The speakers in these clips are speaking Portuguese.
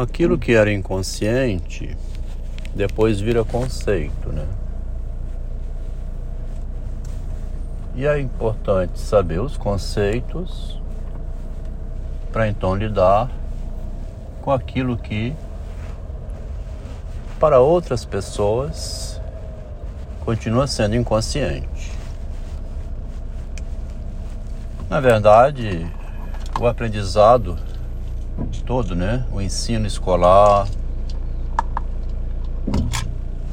Aquilo que era inconsciente depois vira conceito, né? E é importante saber os conceitos para então lidar com aquilo que para outras pessoas continua sendo inconsciente. Na verdade, o aprendizado todo, né? O ensino escolar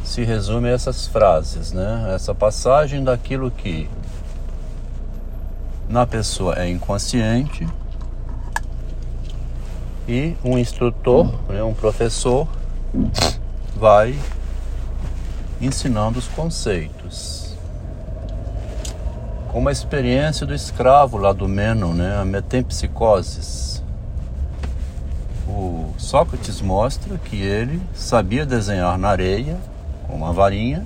se resume a essas frases, né? Essa passagem daquilo que na pessoa é inconsciente e um instrutor, né, um professor, vai ensinando os conceitos. Como a experiência do escravo lá do Menon, né, a metempsicoses. O Sócrates mostra que ele sabia desenhar na areia, com uma varinha,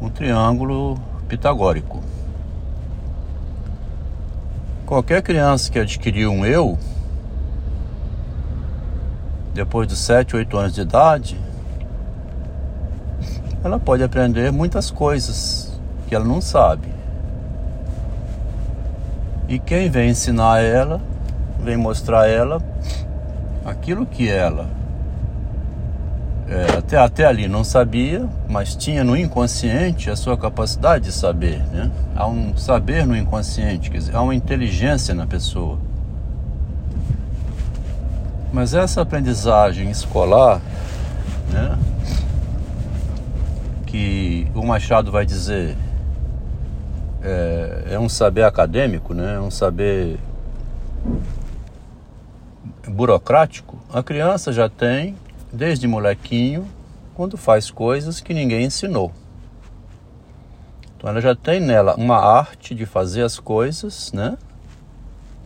um triângulo pitagórico. Qualquer criança que adquiriu um eu, depois de 7, 8 anos de idade, ela pode aprender muitas coisas que ela não sabe. E quem vem ensinar ela, vem mostrar ela aquilo que ela é, até, até ali não sabia, mas tinha no inconsciente a sua capacidade de saber. Né? Há um saber no inconsciente, quer dizer, há uma inteligência na pessoa. Mas essa aprendizagem escolar, né, que o Machado vai dizer, é, é um saber acadêmico, né, é um saber burocrático, a criança já tem desde molequinho, quando faz coisas que ninguém ensinou. Então ela já tem nela uma arte de fazer as coisas, né?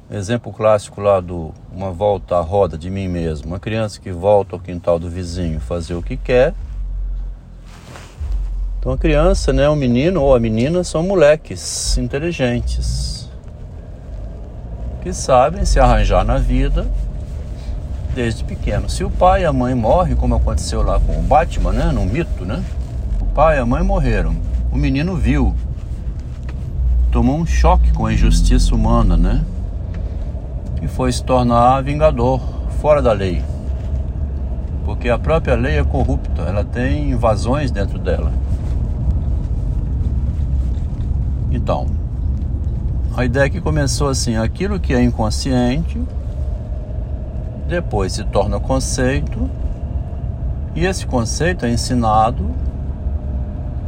Exemplo clássico lá do uma volta à roda de mim mesmo, uma criança que volta ao quintal do vizinho fazer o que quer. Então a criança, né, o menino ou a menina são moleques inteligentes que sabem se arranjar na vida desde pequeno. Se o pai e a mãe morrem, como aconteceu lá com o Batman, né, no mito, né? O pai e a mãe morreram. O menino viu, tomou um choque com a injustiça humana, né? E foi se tornar vingador, fora da lei. Porque a própria lei é corrupta, ela tem invasões dentro dela. Então, a ideia que começou assim, aquilo que é inconsciente depois se torna conceito, e esse conceito é ensinado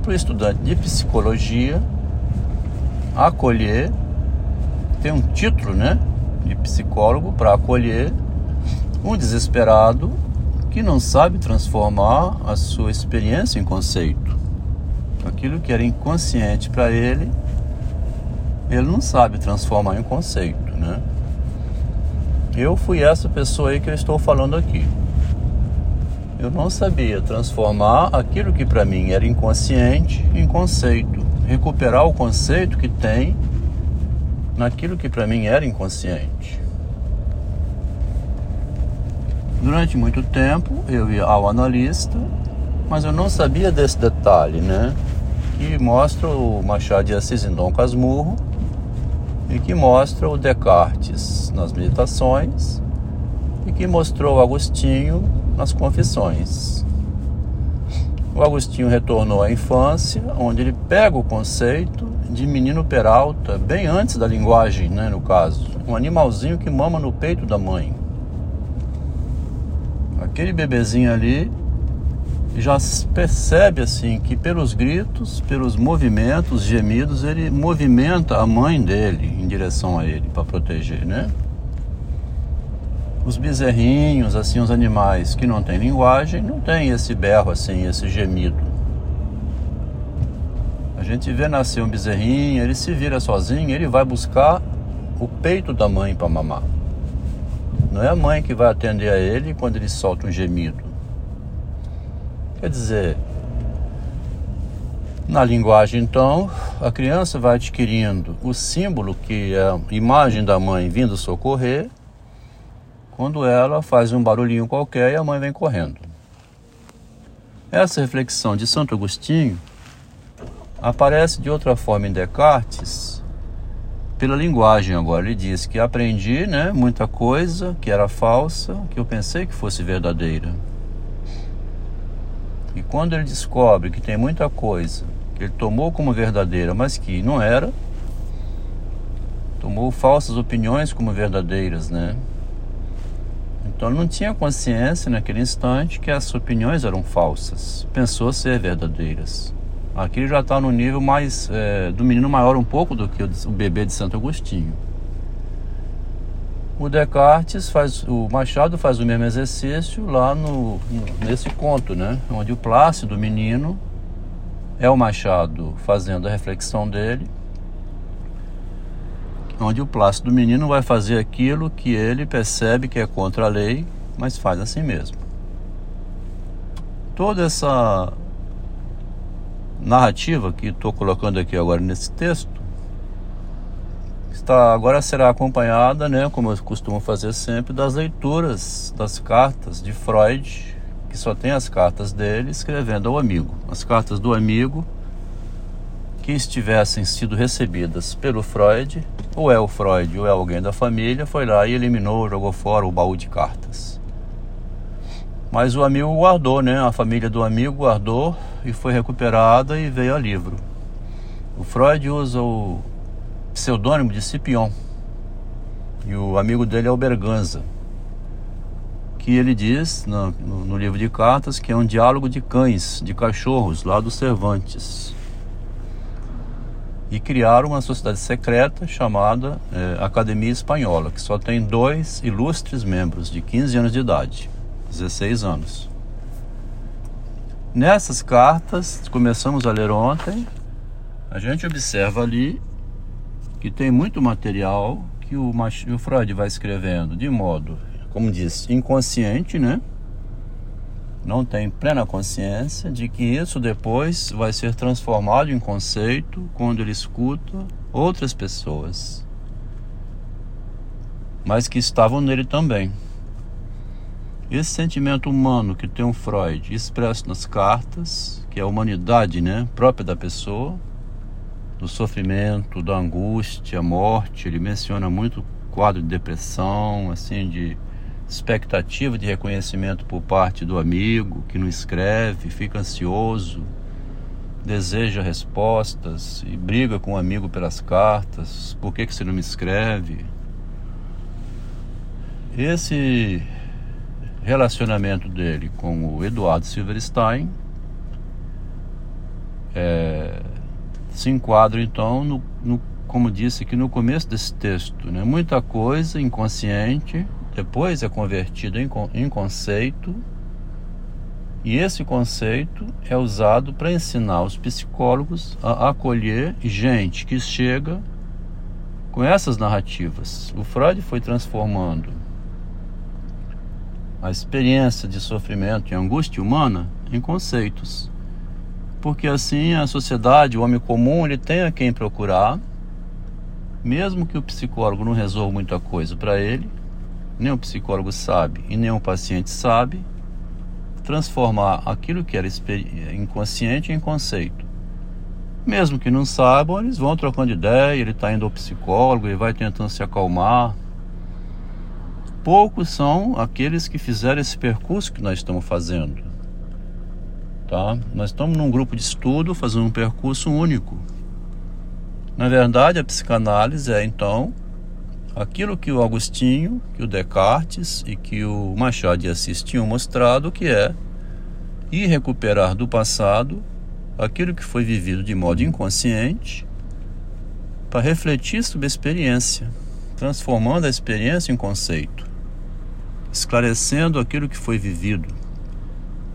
para o estudante de psicologia acolher, tem um título né, de psicólogo para acolher um desesperado que não sabe transformar a sua experiência em conceito. Aquilo que era inconsciente para ele, ele não sabe transformar em conceito, né? Eu fui essa pessoa aí que eu estou falando aqui. Eu não sabia transformar aquilo que para mim era inconsciente em conceito, recuperar o conceito que tem naquilo que para mim era inconsciente. Durante muito tempo eu ia ao analista, mas eu não sabia desse detalhe, né? Que mostra o Machado de Assis em Dom Casmurro, e que mostra o Descartes nas meditações e que mostrou Agostinho nas confissões. O Agostinho retornou à infância, onde ele pega o conceito de menino peralta, bem antes da linguagem, né, no caso, um animalzinho que mama no peito da mãe. Aquele bebezinho ali já percebe assim que pelos gritos, pelos movimentos, gemidos, ele movimenta a mãe dele em direção a ele para proteger, né? Os bezerrinhos, assim, os animais que não têm linguagem, não tem esse berro assim, esse gemido. A gente vê nascer um bezerrinho, ele se vira sozinho, ele vai buscar o peito da mãe para mamar. Não é a mãe que vai atender a ele quando ele solta um gemido. Quer dizer, na linguagem, então, a criança vai adquirindo o símbolo que é a imagem da mãe vindo socorrer, quando ela faz um barulhinho qualquer e a mãe vem correndo. Essa reflexão de Santo Agostinho aparece de outra forma em Descartes pela linguagem agora. Ele diz que aprendi né, muita coisa que era falsa, que eu pensei que fosse verdadeira. E quando ele descobre que tem muita coisa que ele tomou como verdadeira, mas que não era, tomou falsas opiniões como verdadeiras, né? Então não tinha consciência naquele instante que essas opiniões eram falsas. Pensou ser verdadeiras. Aqui já está no nível mais é, do menino maior um pouco do que o bebê de Santo Agostinho. O Descartes faz, o Machado faz o mesmo exercício lá no, nesse conto, né? Onde o Plácido menino é o Machado fazendo a reflexão dele onde o plácido menino vai fazer aquilo que ele percebe que é contra a lei, mas faz assim mesmo. Toda essa narrativa que estou colocando aqui agora nesse texto está agora será acompanhada, né, como eu costumo fazer sempre, das leituras das cartas de Freud, que só tem as cartas dele escrevendo ao amigo. As cartas do amigo que estivessem sido recebidas pelo Freud, ou é o Freud ou é alguém da família, foi lá e eliminou, jogou fora o baú de cartas. Mas o amigo guardou, né? A família do amigo guardou e foi recuperada e veio a livro. O Freud usa o pseudônimo de Scipion e o amigo dele é o Berganza, que ele diz no, no, no livro de cartas que é um diálogo de cães, de cachorros, lá do Cervantes e criaram uma sociedade secreta chamada é, Academia Espanhola, que só tem dois ilustres membros de 15 anos de idade, 16 anos. Nessas cartas, começamos a ler ontem, a gente observa ali que tem muito material que o, o Freud vai escrevendo de modo, como diz, inconsciente, né? não tem plena consciência de que isso depois vai ser transformado em conceito quando ele escuta outras pessoas, mas que estavam nele também. Esse sentimento humano que tem um Freud expresso nas cartas, que é a humanidade né, própria da pessoa, do sofrimento, da angústia, morte, ele menciona muito quadro de depressão, assim, de expectativa de reconhecimento por parte do amigo que não escreve, fica ansioso, deseja respostas e briga com o amigo pelas cartas. Por que, que você não me escreve? Esse relacionamento dele com o Eduardo Silverstein é, se enquadra então no, no, como disse aqui no começo desse texto, né? muita coisa inconsciente depois é convertido em, em conceito, e esse conceito é usado para ensinar os psicólogos a acolher gente que chega com essas narrativas. O Freud foi transformando a experiência de sofrimento e angústia humana em conceitos. Porque assim a sociedade, o homem comum, ele tem a quem procurar, mesmo que o psicólogo não resolva muita coisa para ele, nem o psicólogo sabe e nem o paciente sabe, transformar aquilo que era inconsciente em conceito. Mesmo que não saibam, eles vão trocando ideia, ele está indo ao psicólogo, ele vai tentando se acalmar. Poucos são aqueles que fizeram esse percurso que nós estamos fazendo. Tá? Nós estamos num grupo de estudo fazendo um percurso único. Na verdade, a psicanálise é então aquilo que o Agostinho, que o Descartes e que o Machado de Assis tinham mostrado, que é ir recuperar do passado aquilo que foi vivido de modo inconsciente para refletir sobre a experiência, transformando a experiência em conceito, esclarecendo aquilo que foi vivido,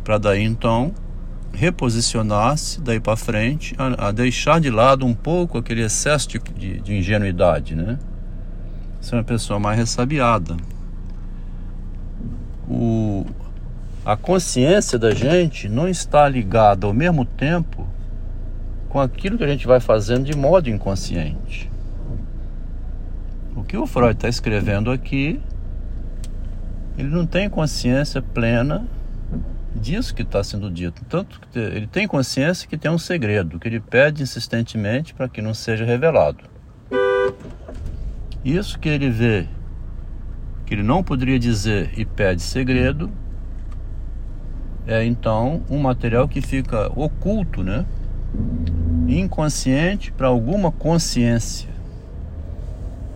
para daí então reposicionar-se daí para frente, a, a, deixar de lado um pouco aquele excesso de, de, de ingenuidade, né? ser uma pessoa mais ressabiada. O, a consciência da gente não está ligada ao mesmo tempo com aquilo que a gente vai fazendo de modo inconsciente. O que o Freud está escrevendo aqui ele não tem consciência plena disso que está sendo dito. Tanto que ele tem consciência que tem um segredo, que ele pede insistentemente para que não seja revelado. Isso que ele vê, que ele não poderia dizer e pede segredo, é então um material que fica oculto, né? Inconsciente para alguma consciência.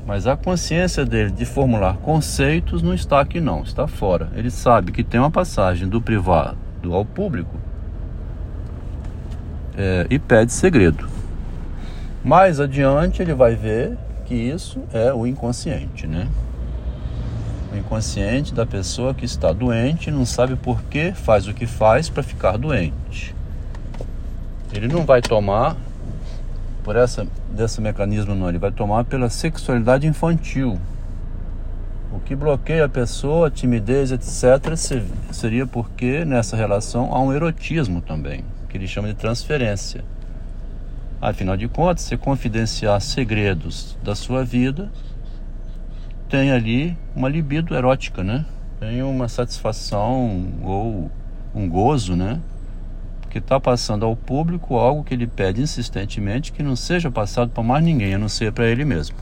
Mas a consciência dele de formular conceitos não está aqui não, está fora. Ele sabe que tem uma passagem do privado ao público é, e pede segredo. Mais adiante ele vai ver que isso é o inconsciente, né? O inconsciente da pessoa que está doente não sabe por que faz o que faz para ficar doente. Ele não vai tomar por essa desse mecanismo não, ele vai tomar pela sexualidade infantil. O que bloqueia a pessoa, timidez, etc, seria porque nessa relação há um erotismo também, que ele chama de transferência. Afinal de contas, se confidenciar segredos da sua vida, tem ali uma libido erótica, né? Tem uma satisfação ou um gozo, né? Que está passando ao público algo que ele pede insistentemente que não seja passado para mais ninguém, a não ser para ele mesmo.